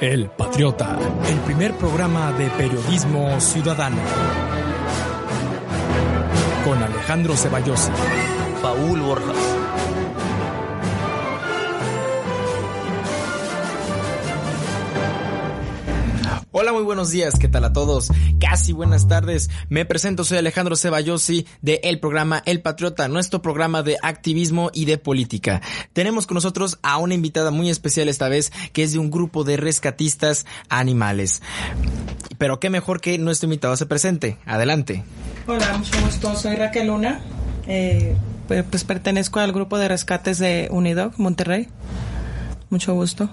El Patriota, el primer programa de periodismo ciudadano. Con Alejandro Ceballos, Paul Borjas. Hola, muy buenos días, ¿qué tal a todos? Casi buenas tardes. Me presento, soy Alejandro Ceballosi de el programa El Patriota, nuestro programa de activismo y de política. Tenemos con nosotros a una invitada muy especial esta vez, que es de un grupo de rescatistas animales. Pero qué mejor que nuestro invitado se presente. Adelante. Hola, mucho gusto. Soy Raquel Luna. Eh, pues, pertenezco al grupo de rescates de Unidog, Monterrey. Mucho gusto.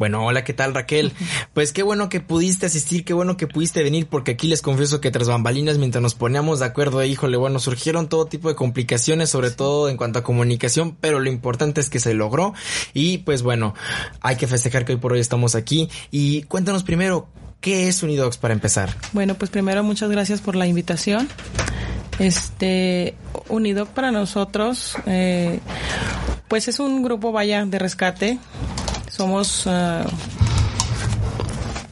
Bueno, hola, ¿qué tal Raquel? Pues qué bueno que pudiste asistir, qué bueno que pudiste venir, porque aquí les confieso que tras bambalinas, mientras nos poníamos de acuerdo, híjole, bueno, surgieron todo tipo de complicaciones, sobre todo en cuanto a comunicación, pero lo importante es que se logró y pues bueno, hay que festejar que hoy por hoy estamos aquí y cuéntanos primero, ¿qué es Unidogs para empezar? Bueno, pues primero muchas gracias por la invitación. Este, Unidog para nosotros, eh, pues es un grupo, vaya, de rescate somos uh,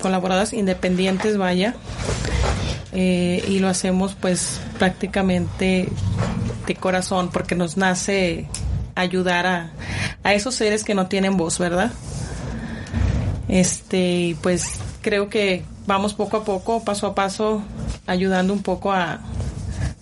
colaboradoras independientes, vaya, eh, y lo hacemos pues prácticamente de corazón porque nos nace ayudar a, a esos seres que no tienen voz, ¿verdad? Este, pues creo que vamos poco a poco, paso a paso, ayudando un poco a,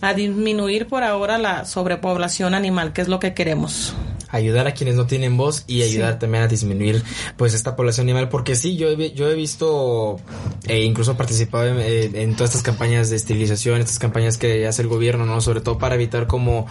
a disminuir por ahora la sobrepoblación animal, que es lo que queremos ayudar a quienes no tienen voz y ayudar sí. también a disminuir pues esta población animal porque sí yo he, yo he visto e incluso participado en, eh, en, todas estas campañas de esterilización estas campañas que hace el gobierno no sobre todo para evitar como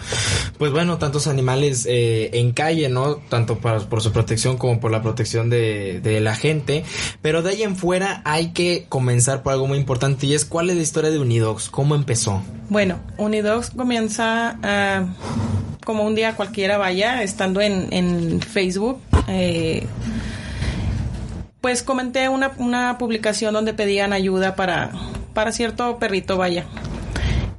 pues bueno tantos animales eh, en calle no tanto para, por su protección como por la protección de, de, la gente. Pero de ahí en fuera hay que comenzar por algo muy importante y es cuál es la historia de Unidogs cómo empezó bueno Unidogs comienza uh, como un día cualquiera vaya, estando en, en Facebook, eh, pues comenté una, una, publicación donde pedían ayuda para, para cierto perrito, vaya.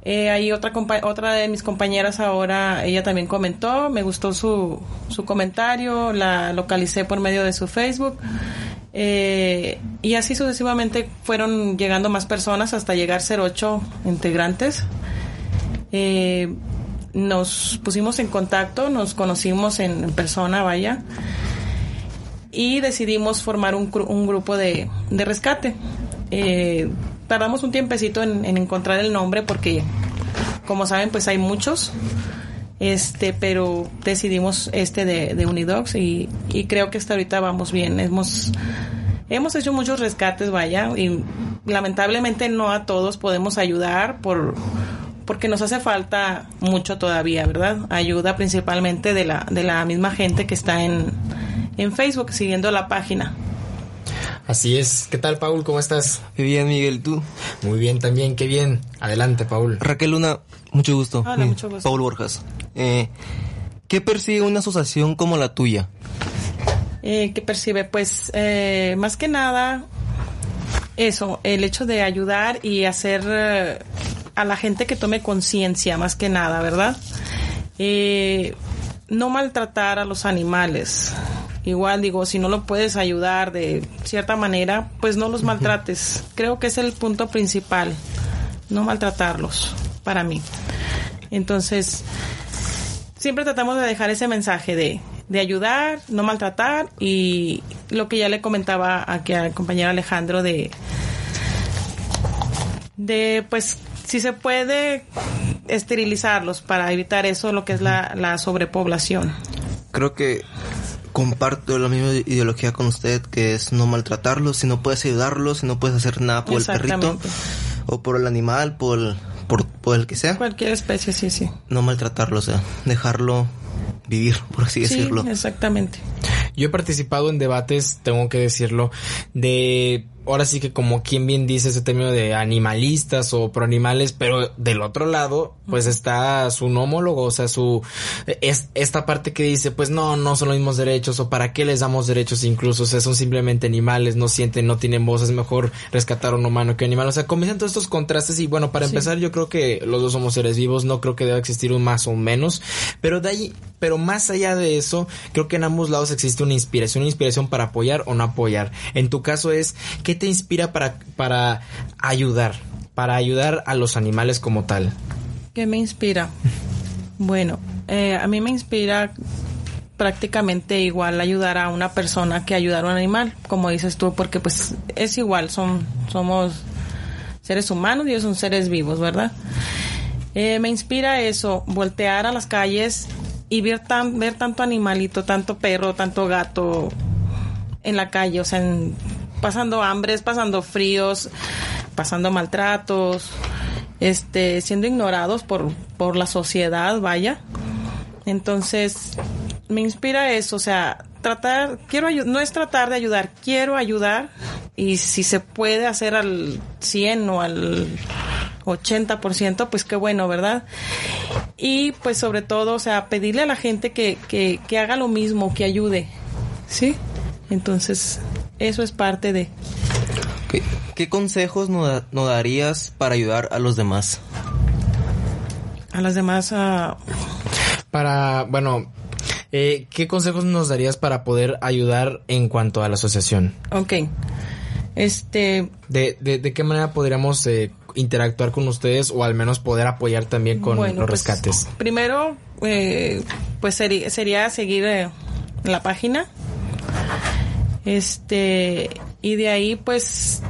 Eh, ahí otra, otra de mis compañeras ahora, ella también comentó, me gustó su, su comentario, la localicé por medio de su Facebook. Eh, y así sucesivamente fueron llegando más personas hasta llegar a ser ocho integrantes. Eh, nos pusimos en contacto, nos conocimos en, persona, vaya, y decidimos formar un, un grupo de, rescate. Eh, tardamos un tiempecito en, en, encontrar el nombre porque, como saben, pues hay muchos. Este, pero decidimos este de, de Unidogs y, y creo que hasta ahorita vamos bien. Hemos, hemos hecho muchos rescates, vaya, y lamentablemente no a todos podemos ayudar por porque nos hace falta mucho todavía, ¿verdad? Ayuda principalmente de la, de la misma gente que está en, en Facebook siguiendo la página. Así es. ¿Qué tal, Paul? ¿Cómo estás? Qué bien, Miguel. ¿Tú? Muy bien también. Qué bien. Adelante, Paul. Raquel Luna, mucho gusto. Hola, mucho gusto. Paul Borjas. Eh, ¿Qué persigue una asociación como la tuya? Eh, ¿Qué percibe? Pues, eh, más que nada, eso, el hecho de ayudar y hacer eh, a la gente que tome conciencia, más que nada, ¿verdad? Eh, no maltratar a los animales. Igual digo, si no lo puedes ayudar de cierta manera, pues no los maltrates. Creo que es el punto principal, no maltratarlos, para mí. Entonces, siempre tratamos de dejar ese mensaje de, de ayudar, no maltratar y lo que ya le comentaba aquí al compañero Alejandro de, de pues si se puede esterilizarlos para evitar eso, lo que es la, la sobrepoblación. Creo que comparto la misma ideología con usted, que es no maltratarlos, si no puedes ayudarlos, si no puedes hacer nada por el perrito o por el animal, por el, por, por el que sea. Cualquier especie, sí, sí. No maltratarlo, o sea, dejarlo vivir, por así sí, decirlo. Exactamente. Yo he participado en debates, tengo que decirlo, de ahora sí que como quien bien dice ese término de animalistas o pro animales, pero del otro lado, pues está su homólogo, o sea, su, es esta parte que dice, pues no, no son los mismos derechos, o para qué les damos derechos incluso, o sea, son simplemente animales, no sienten, no tienen voz, es mejor rescatar a un humano que un animal, o sea, comienzan todos estos contrastes y bueno, para empezar, yo creo que los dos somos seres vivos, no creo que deba existir un más o un menos, pero de ahí, pero más allá de eso, creo que en ambos lados existe una inspiración, una inspiración para apoyar o no apoyar. En tu caso es, ¿qué te inspira para, para ayudar? Para ayudar a los animales como tal. ¿Qué me inspira? Bueno, eh, a mí me inspira prácticamente igual ayudar a una persona que ayudar a un animal, como dices tú, porque pues es igual, son, somos seres humanos y ellos son seres vivos, ¿verdad? Eh, me inspira eso, voltear a las calles y ver, tan, ver tanto animalito, tanto perro, tanto gato en la calle, o sea, en, pasando hambres, pasando fríos, pasando maltratos, este, siendo ignorados por, por la sociedad, vaya. Entonces, me inspira eso, o sea, tratar, quiero no es tratar de ayudar, quiero ayudar y si se puede hacer al 100 o al 80%, pues qué bueno, ¿verdad? Y pues sobre todo, o sea, pedirle a la gente que, que, que haga lo mismo, que ayude, ¿sí? Entonces, eso es parte de... ¿Qué, consejos nos, darías para ayudar a los demás? A las demás... a Para, bueno, eh, ¿qué consejos nos darías para poder ayudar en cuanto a la asociación? Ok. Este... ¿De, de, qué manera podríamos eh, interactuar con ustedes o al menos poder apoyar también con los pues, rescates? Primero, eh, pues sería, sería seguir la página este, y de ahí pues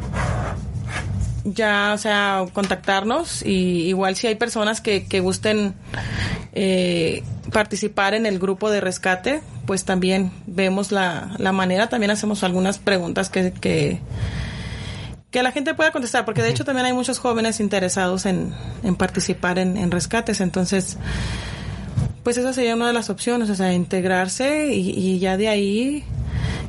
ya, o sea, contactarnos y igual si hay personas que, que gusten eh, participar en el grupo de rescate, pues también vemos la, la manera, también hacemos algunas preguntas que, que, que la gente pueda contestar, porque de hecho también hay muchos jóvenes interesados en, en participar en, en rescates, entonces pues esa sería una de las opciones, o sea, integrarse y, y ya de ahí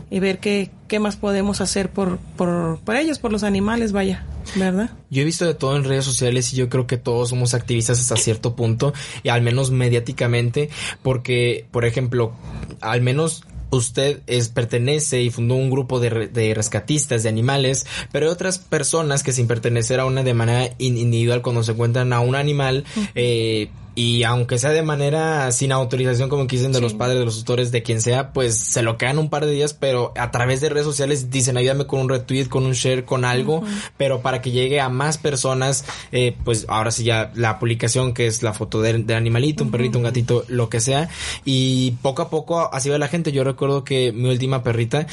y ver qué, qué más podemos hacer por, por, por ellos, por los animales, vaya. ¿Verdad? Yo he visto de todo en redes sociales y yo creo que todos somos activistas hasta cierto punto y al menos mediáticamente porque, por ejemplo, al menos usted es, pertenece y fundó un grupo de, de, rescatistas de animales, pero hay otras personas que sin pertenecer a una de manera individual cuando se encuentran a un animal, eh, y aunque sea de manera sin autorización, como dicen de los padres, de los tutores, de quien sea, pues se lo quedan un par de días, pero a través de redes sociales dicen ayúdame con un retweet, con un share, con algo, pero para que llegue a más personas, eh, pues ahora sí ya la publicación que es la foto del, animalito, un perrito, un gatito, lo que sea, y poco a poco así va la gente. Yo recuerdo que mi última perrita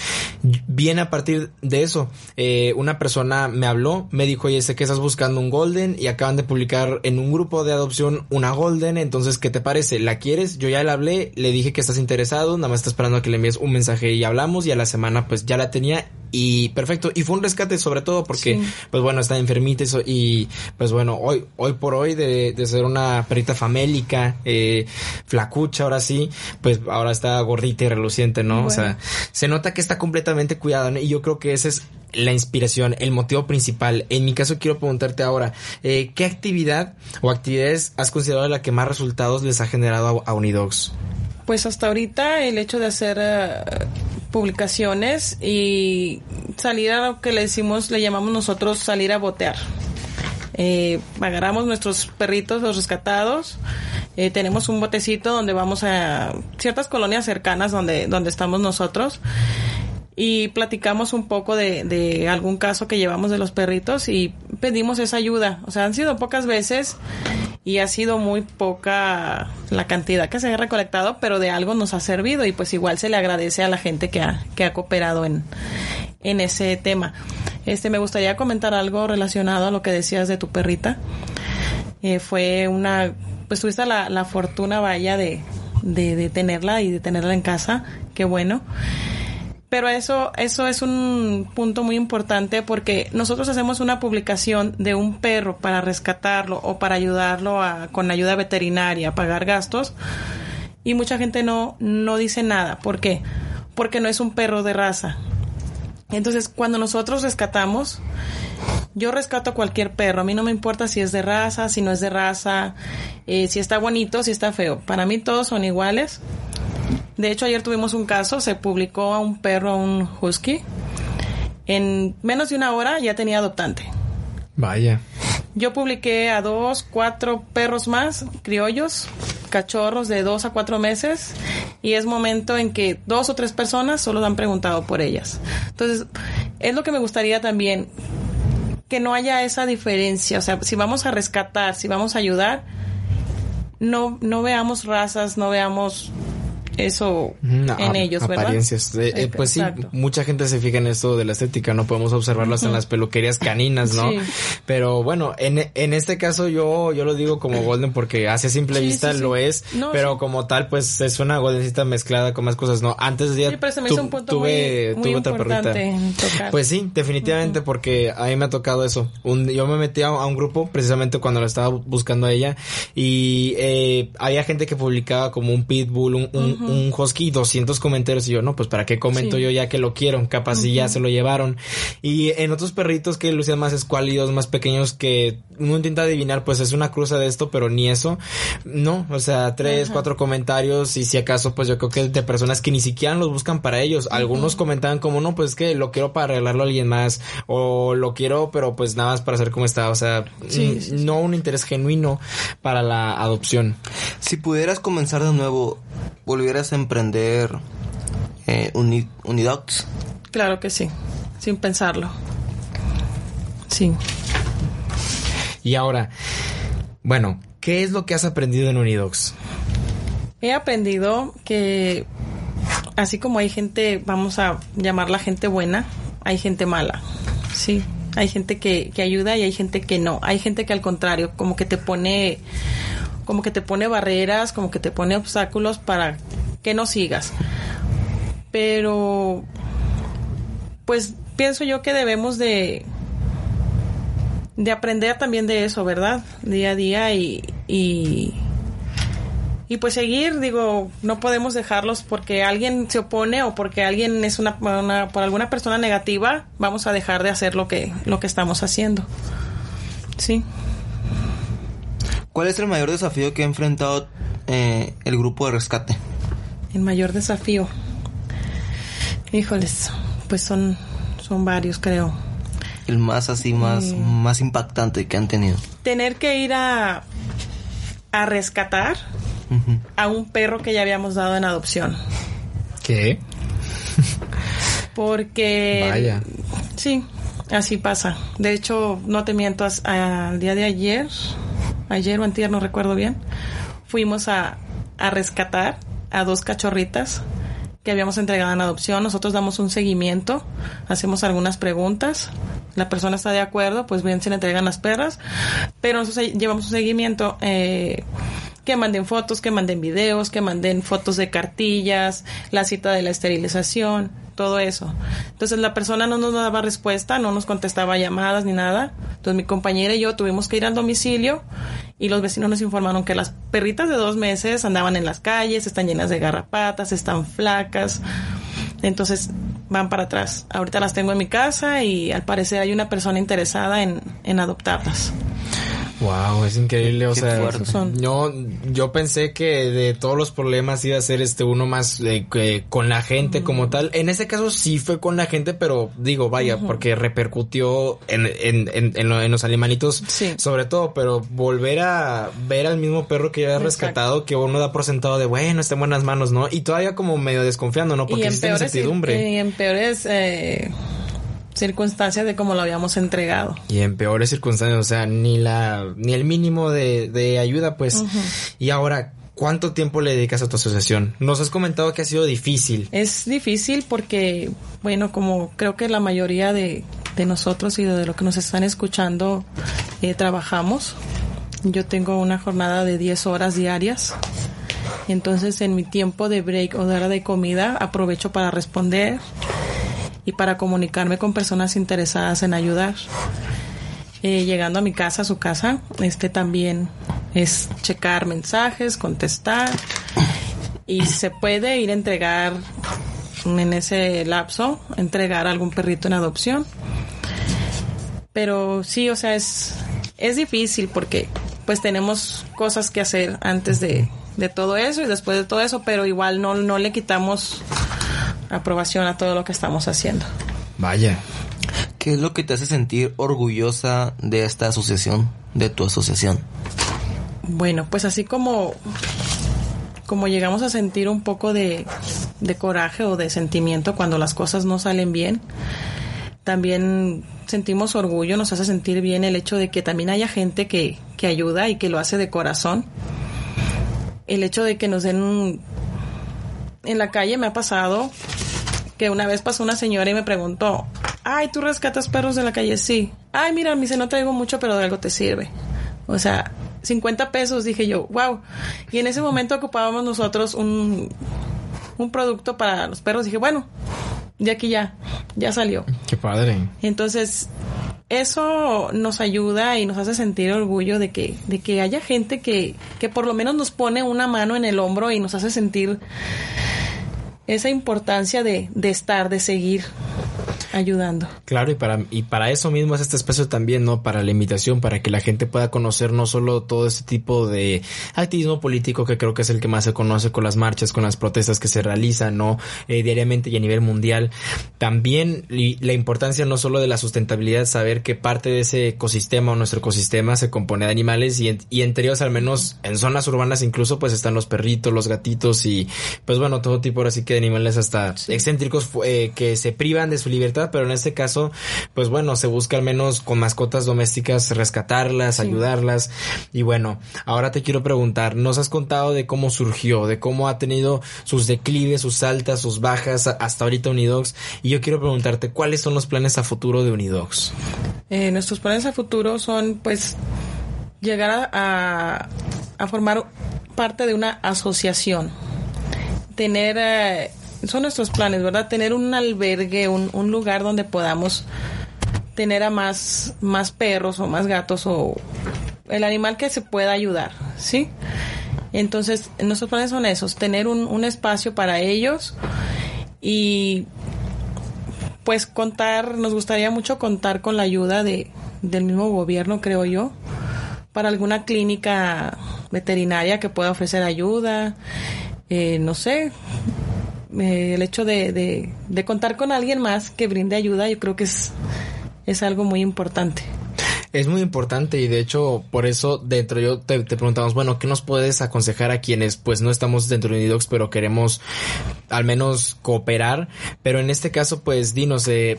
viene a partir de eso. Eh, una persona me habló, me dijo, oye, sé que estás buscando un golden y acaban de publicar en un grupo de adopción una golden entonces, ¿qué te parece? ¿La quieres? Yo ya le hablé, le dije que estás interesado, nada más está esperando a que le envíes un mensaje y hablamos y a la semana pues ya la tenía y perfecto. Y fue un rescate sobre todo porque pues bueno, está enfermita y pues bueno, hoy, hoy por hoy de, ser una perrita famélica, eh, flacucha ahora sí, pues ahora está gordita y reluciente, ¿no? O sea, se nota que está completamente cuidada y yo creo que ese es la inspiración, el motivo principal. En mi caso quiero preguntarte ahora, eh, ¿qué actividad o actividades has considerado la que más resultados les ha generado a, Unidogs? Pues hasta ahorita el hecho de hacer eh, publicaciones y salir a lo que le decimos, le llamamos nosotros salir a botear. Eh, agarramos nuestros perritos, los rescatados, eh, tenemos un botecito donde vamos a ciertas colonias cercanas donde, donde estamos nosotros y platicamos un poco de, de algún caso que llevamos de los perritos y pedimos esa ayuda. O sea, han sido pocas veces y ha sido muy poca la cantidad que se ha recolectado, pero de algo nos ha servido y pues igual se le agradece a la gente que ha, que ha cooperado en, en ese tema. Este, me gustaría comentar algo relacionado a lo que decías de tu perrita. Eh, fue una, pues tuviste la, la fortuna, vaya, de, de, de tenerla y de tenerla en casa. Qué bueno. Pero eso, eso es un punto muy importante porque nosotros hacemos una publicación de un perro para rescatarlo o para ayudarlo a, con ayuda veterinaria a pagar gastos y mucha gente no, no dice nada. ¿Por qué? porque no es un perro de raza. Entonces, cuando nosotros rescatamos, yo rescato cualquier perro. A mí no me importa si es de raza, si no es de raza, eh, si está bonito, si está feo. Para mí todos son iguales. De hecho, ayer tuvimos un caso, se publicó a un perro, un husky. En menos de una hora ya tenía adoptante. Vaya. Yo publiqué a dos, cuatro perros más, criollos, cachorros de dos a cuatro meses, y es momento en que dos o tres personas solo han preguntado por ellas. Entonces, es lo que me gustaría también, que no haya esa diferencia. O sea, si vamos a rescatar, si vamos a ayudar, no, no veamos razas, no veamos eso en ellos, ¿verdad? Apariencias. Eh, eh, pues sí, mucha gente se fija en esto de la estética, no podemos observarlas en las peluquerías caninas, ¿no? Pero bueno, en, en este caso yo, yo lo digo como Golden porque hacia simple vista lo es, pero como tal, pues es una Goldencita mezclada con más cosas, ¿no? Antes de día tuve, tuve otra perrita. Pues sí, definitivamente, porque a mí me ha tocado eso. Un, yo me metí a, un grupo precisamente cuando la estaba buscando a ella y eh, había gente que publicaba como un pitbull, un, un un husky 200 comentarios y yo, no, pues para qué comento yo ya que lo quiero, capaz si ya se lo llevaron. Y en otros perritos que lucían más escuálidos, más pequeños que uno intenta adivinar, pues es una cruza de esto, pero ni eso. No, o sea, tres, cuatro comentarios y si acaso, pues yo creo que de personas que ni siquiera los buscan para ellos. Algunos comentaban como, no, pues es que lo quiero para arreglarlo a alguien más o lo quiero, pero pues nada más para saber cómo está. O sea, no un interés genuino para la adopción. Si pudieras comenzar de nuevo, volvieras a emprender eh, Unidocs? Claro que sí, sin pensarlo. Sí. Y ahora, bueno, ¿qué es lo que has aprendido en Unidocs? He aprendido que así como hay gente, vamos a llamarla gente buena, hay gente mala. Sí, hay gente que, que ayuda y hay gente que no. Hay gente que al contrario, como que te pone como que te pone barreras, como que te pone obstáculos para que no sigas. Pero, pues pienso yo que debemos de, de aprender también de eso, ¿verdad? Día a día y, y, pues seguir, digo, no podemos dejarlos porque alguien se opone o porque alguien es una, una, por alguna persona negativa, vamos a dejar de hacer lo que, lo que estamos haciendo. Sí. ¿Cuál es el mayor desafío que ha enfrentado eh, el grupo de rescate? El mayor desafío. Híjoles, pues son, son varios, creo. El más así, más, más impactante que han tenido. Tener que ir a, a rescatar a un perro que ya habíamos dado en adopción. ¿Qué? Porque... Vaya. Sí, así pasa. De hecho, no te miento, al día de ayer, ayer o antier, no recuerdo bien, fuimos a, a rescatar a dos cachorritas que habíamos entregado en adopción. Nosotros damos un seguimiento, hacemos algunas preguntas. La persona está de acuerdo, pues bien se le entregan las perras, pero nosotros llevamos un seguimiento. Eh, que manden fotos, que manden videos, que manden fotos de cartillas, la cita de la esterilización, todo eso. Entonces la persona no nos daba respuesta, no nos contestaba llamadas ni nada. Entonces mi compañera y yo tuvimos que ir al domicilio y los vecinos nos informaron que las perritas de dos meses andaban en las calles, están llenas de garrapatas, están flacas. Entonces van para atrás. Ahorita las tengo en mi casa y al parecer hay una persona interesada en, en adoptarlas. Wow, es increíble, o sea, yo, yo pensé que de todos los problemas iba a ser este uno más con la gente como tal. En este caso sí fue con la gente, pero digo, vaya, porque repercutió en, en, en, los animalitos sobre todo, pero volver a ver al mismo perro que ya había rescatado, que uno da por sentado de, bueno, está en buenas manos, ¿no? Y todavía como medio desconfiando, ¿no? Porque existe incertidumbre. Y en peores... Eh circunstancias de cómo lo habíamos entregado. Y en peores circunstancias, o sea, ni la, ni el mínimo de, de ayuda, pues. Y ahora, ¿cuánto tiempo le dedicas a tu asociación? Nos has comentado que ha sido difícil. Es difícil porque, bueno, como creo que la mayoría de, de nosotros y de lo que nos están escuchando, eh, trabajamos. Yo tengo una jornada de 10 horas diarias. Entonces, en mi tiempo de break o de hora de comida, aprovecho para responder y para comunicarme con personas interesadas en ayudar. Eh, llegando a mi casa, a su casa, este también es checar mensajes, contestar y se puede ir a entregar en ese lapso entregar algún perrito en adopción. Pero sí, o sea, es, es difícil porque pues tenemos cosas que hacer antes de, de todo eso y después de todo eso, pero igual no, no le quitamos aprobación a todo lo que estamos haciendo. Vaya. ¿Qué es lo que te hace sentir orgullosa de esta asociación, de tu asociación? Bueno, pues así como, como llegamos a sentir un poco de, de coraje o de sentimiento cuando las cosas no salen bien, también sentimos orgullo, nos hace sentir bien el hecho de que también haya gente que, que ayuda y que lo hace de corazón. El hecho de que nos den en la calle me ha pasado que una vez pasó una señora y me preguntó, ay, ¿tú rescatas perros de la calle? Sí. Ay, mira, me dice, no traigo mucho, pero de algo te sirve. O sea, 50 pesos, dije yo, wow. Y en ese momento ocupábamos nosotros un, un producto para los perros. Dije, bueno, de aquí ya, ya salió. Qué padre. Entonces, eso nos ayuda y nos hace sentir orgullo de que, de que haya gente que, que por lo menos nos pone una mano en el hombro y nos hace sentir esa importancia de, de estar, de seguir ayudando. Claro, y para, y para eso mismo es este espacio también, ¿no? Para la invitación, para que la gente pueda conocer no solo todo este tipo de activismo político que creo que es el que más se conoce con las marchas, con las protestas que se realizan, ¿no? Eh, diariamente y a nivel mundial. También la importancia no solo de la sustentabilidad, saber que parte de ese ecosistema o nuestro ecosistema se compone de animales y, y entre ellos al menos en zonas urbanas incluso pues están los perritos, los gatitos y pues bueno, todo tipo ahora sí que de animales hasta excéntricos eh, que se privan de su libertad pero en este caso, pues bueno, se busca al menos con mascotas domésticas rescatarlas, ayudarlas. Y bueno, ahora te quiero preguntar, nos has contado de cómo surgió, de cómo ha tenido sus declives, sus altas, sus bajas hasta ahorita Unidogs. Y yo quiero preguntarte, ¿cuáles son los planes a futuro de Unidogs? Eh, nuestros planes a futuro son, pues, llegar a, a, formar parte de una asociación. Tener... Eh, son nuestros planes, ¿verdad? Tener un albergue, un, un lugar donde podamos tener a más, más perros o más gatos o el animal que se pueda ayudar, ¿sí? Entonces, nuestros planes son esos, tener un, espacio para ellos y pues contar, nos gustaría mucho contar con la ayuda de, del mismo gobierno, creo yo, para alguna clínica veterinaria que pueda ofrecer ayuda, eh, no sé, eh, el hecho de, de, contar con alguien más que brinde ayuda, yo creo que es, es algo muy importante. Es muy importante y de hecho por eso dentro yo te, te, preguntamos, bueno, ¿qué nos puedes aconsejar a quienes pues no estamos dentro de Unidox pero queremos al menos cooperar? Pero en este caso pues dinos, eh,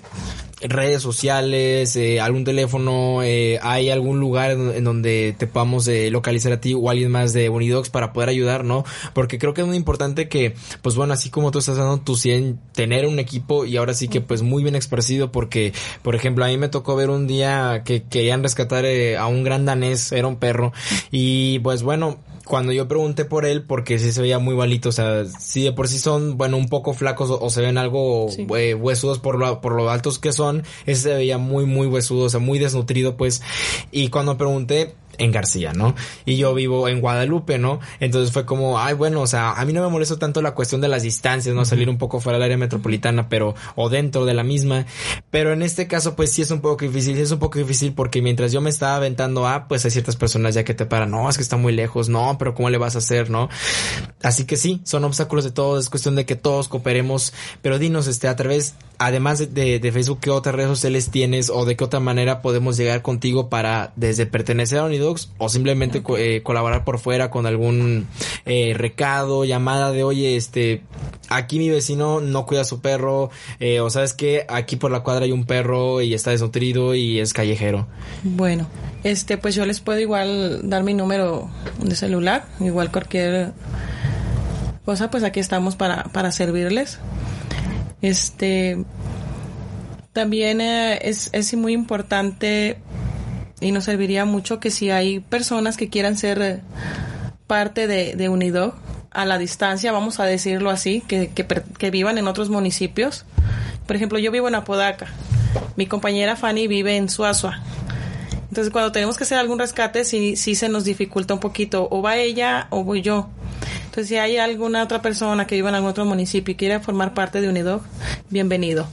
redes sociales, eh, algún teléfono, eh, hay algún lugar en, donde te podamos eh, localizar a ti o alguien más de Unidox para poder ayudar, ¿no? Porque creo que es muy importante que, pues bueno, así como tú estás dando tu 100, tener un equipo y ahora sí que pues muy bien esparcido porque, por ejemplo, a mí me tocó ver un día que querían rescatar a un gran danés, era un perro, y pues bueno, cuando yo pregunté por él, porque sí se veía muy malito, o sea, sí de por sí son, bueno, un poco flacos o, se ven algo eh, huesudos por lo, por lo altos que son, ese se veía muy, muy huesudo, o sea, muy desnutrido, pues, y cuando pregunté, en García, ¿no? Y yo vivo en Guadalupe, ¿no? Entonces fue como, ay, bueno, o sea, a mí no me molesta tanto la cuestión de las distancias, ¿no? Salir un poco fuera del área metropolitana, pero, o dentro de la misma. Pero en este caso, pues sí es un poco difícil, es un poco difícil porque mientras yo me estaba aventando a, pues hay ciertas personas ya que te paran, no, es que está muy lejos, no, pero ¿cómo le vas a hacer, no? Así que sí, son obstáculos de todo, es cuestión de que todos cooperemos, pero dinos, este, a través, además de, de Facebook, ¿qué otras redes sociales tienes o de qué otra manera podemos llegar contigo para desde pertenecer a Unido o simplemente eh, colaborar por fuera con algún eh, recado, llamada de oye, este, aquí mi vecino no cuida a su perro, eh, o sabes que aquí por la cuadra hay un perro y está desnutrido y es callejero. Bueno, este, pues yo les puedo igual dar mi número de celular, igual cualquier cosa, pues aquí estamos para, para servirles. Este, también es, es muy importante y nos serviría mucho que si hay personas que quieran ser eh, parte de, de Unidog a la distancia, vamos a decirlo así, que, que, vivan en otros municipios. Por ejemplo, yo vivo en Apodaca, mi compañera Fanny vive en Suazua. Entonces, cuando tenemos que hacer algún rescate, sí, sí se nos dificulta un poquito, o va ella o voy yo. Entonces, si hay alguna otra persona que viva en algún otro municipio y quiere formar parte de Unidog, bienvenido.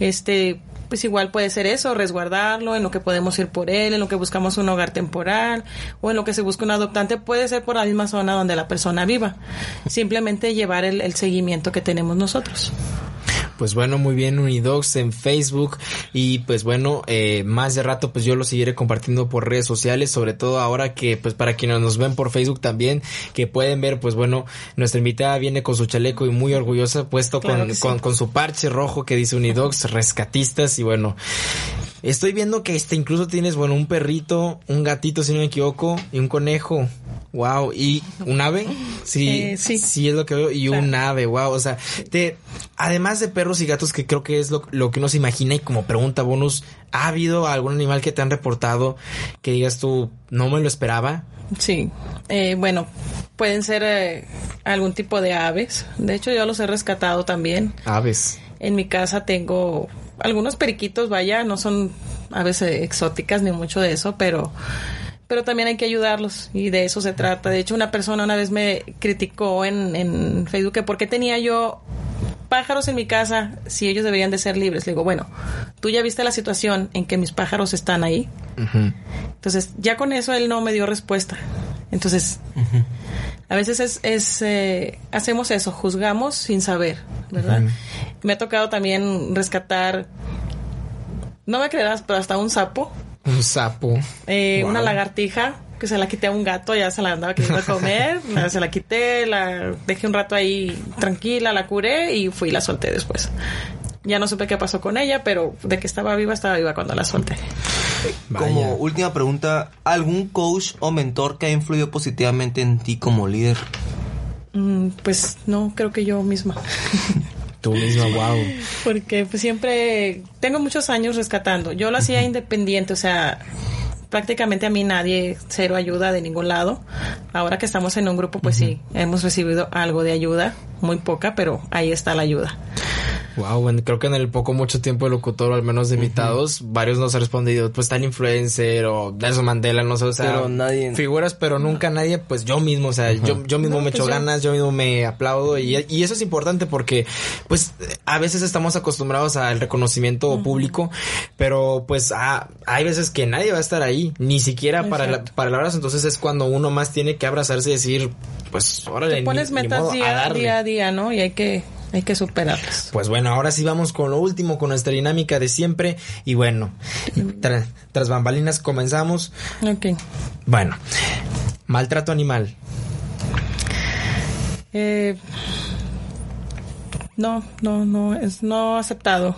Este, pues igual puede ser eso, resguardarlo, en lo que podemos ir por él, en lo que buscamos un hogar temporal o en lo que se busca un adoptante, puede ser por la misma zona donde la persona viva. Simplemente llevar el, el seguimiento que tenemos nosotros pues bueno, muy bien, Unidogs en Facebook. Y pues bueno, eh, más de rato pues yo lo seguiré compartiendo por redes sociales, sobre todo ahora que pues para quienes nos ven por Facebook también, que pueden ver pues bueno, nuestra invitada viene con su chaleco y muy orgullosa puesto con, con, con, su parche rojo que dice Unidogs, rescatistas. Y bueno, Estoy viendo que este incluso tienes, bueno, un perrito, un gatito, si no me equivoco, y un conejo. Wow, y un ave, sí, eh, sí, sí es lo que veo, y un ave, wow, o sea, te, además de perros y gatos, que creo que es lo, lo que uno se imagina, y como pregunta bonus, ¿ha habido algún animal que te han reportado que digas tú, no me lo esperaba? Sí, eh, bueno, pueden ser eh, algún tipo de aves, de hecho yo los he rescatado también. Aves. En mi casa tengo algunos periquitos, vaya, no son aves exóticas ni mucho de eso, pero pero también hay que ayudarlos y de eso se trata. De hecho, una persona una vez me criticó en, en Facebook que por qué tenía yo pájaros en mi casa si ellos deberían de ser libres. Le digo, bueno, tú ya viste la situación en que mis pájaros están ahí. Entonces, ya con eso él no me dio respuesta. Entonces, a veces es, es eh, hacemos eso, juzgamos sin saber, ¿verdad? Me ha tocado también rescatar, no me creerás, pero hasta un sapo un sapo. Eh, Una lagartija que se la quité a un gato, ya se la andaba queriendo comer, se la quité, la dejé un rato ahí tranquila, la curé y fui y la solté después. Ya no supe qué pasó con ella, pero de que estaba viva, estaba viva cuando la solté. Como última pregunta, ¿algún coach o mentor que ha influido positivamente en ti como líder? Mm, pues no, creo que yo misma. Tú misma, wow. Porque pues siempre tengo muchos años rescatando. Yo lo hacía independiente, o sea, prácticamente a mí nadie, cero ayuda de ningún lado. Ahora que estamos en un grupo, pues sí, hemos recibido algo de ayuda, muy poca, pero ahí está la ayuda. Wow, bueno, creo que en el poco mucho tiempo de locutor, al menos de invitados, varios nos han respondido, pues tal influencer o Nelson Mandela, no sé, o sea, nadie... figuras, pero nunca nadie, pues yo mismo, o sea, yo, yo mismo me echo pues ganas, yo mismo me aplaudo y, y, eso es importante porque, pues, a veces estamos acostumbrados al reconocimiento público, pero pues hay veces que nadie va a estar ahí, ni siquiera para, la, para el abrazo, entonces es cuando uno más tiene que abrazarse y decir, pues, órale, Te pones metas día, día a día, ¿no? Y hay que hay que superarlas. Pues bueno, ahora sí vamos con lo último, con nuestra dinámica de siempre. Y bueno, tras bambalinas comenzamos. Ok. Bueno, maltrato animal. Eh, no, no, no, es no aceptado.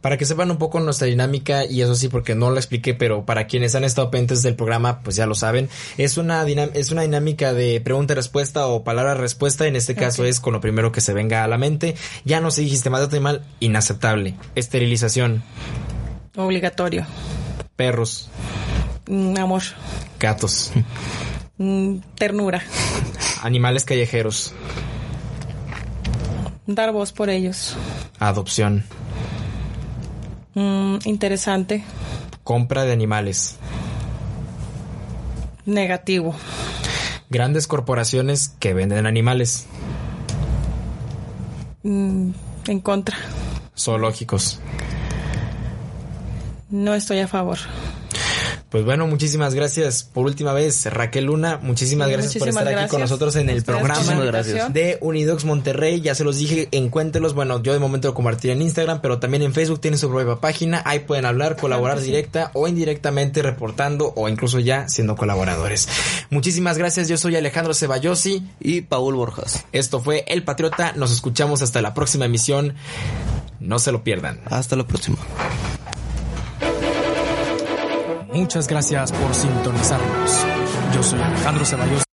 Para que sepan un poco nuestra dinámica, y eso sí, porque no lo expliqué, pero para quienes han estado pendientes del programa, pues ya lo saben. Es una, es una dinámica de pregunta-respuesta o palabra-respuesta. En este caso es con lo primero que se venga a la mente. Ya no se dijiste maltrato animal, inaceptable. Esterilización. Obligatorio. Perros. Mm, amor. Gatos. Mm, ternura. Animales callejeros. Dar voz por ellos. Adopción. Mm, interesante. Compra de animales. Negativo. Grandes corporaciones que venden animales. Mm, en contra. Zoológicos. No estoy a favor. Pues bueno, muchísimas gracias por última vez, Raquel Luna. Muchísimas gracias por estar aquí con nosotros en el programa de Unidox Monterrey. Ya se los dije, encuéntelos. Bueno, yo de momento lo compartiré en Instagram, pero también en Facebook tienen su propia página. Ahí pueden hablar, colaborar directa o indirectamente reportando o incluso ya siendo colaboradores. Muchísimas gracias. Yo soy Alejandro Ceballosi y Paul Borjas. Esto fue El Patriota. Nos escuchamos hasta la próxima emisión. No se lo pierdan. Hasta la próxima. Muchas gracias por sintonizarnos. Yo soy Alejandro Ceballos.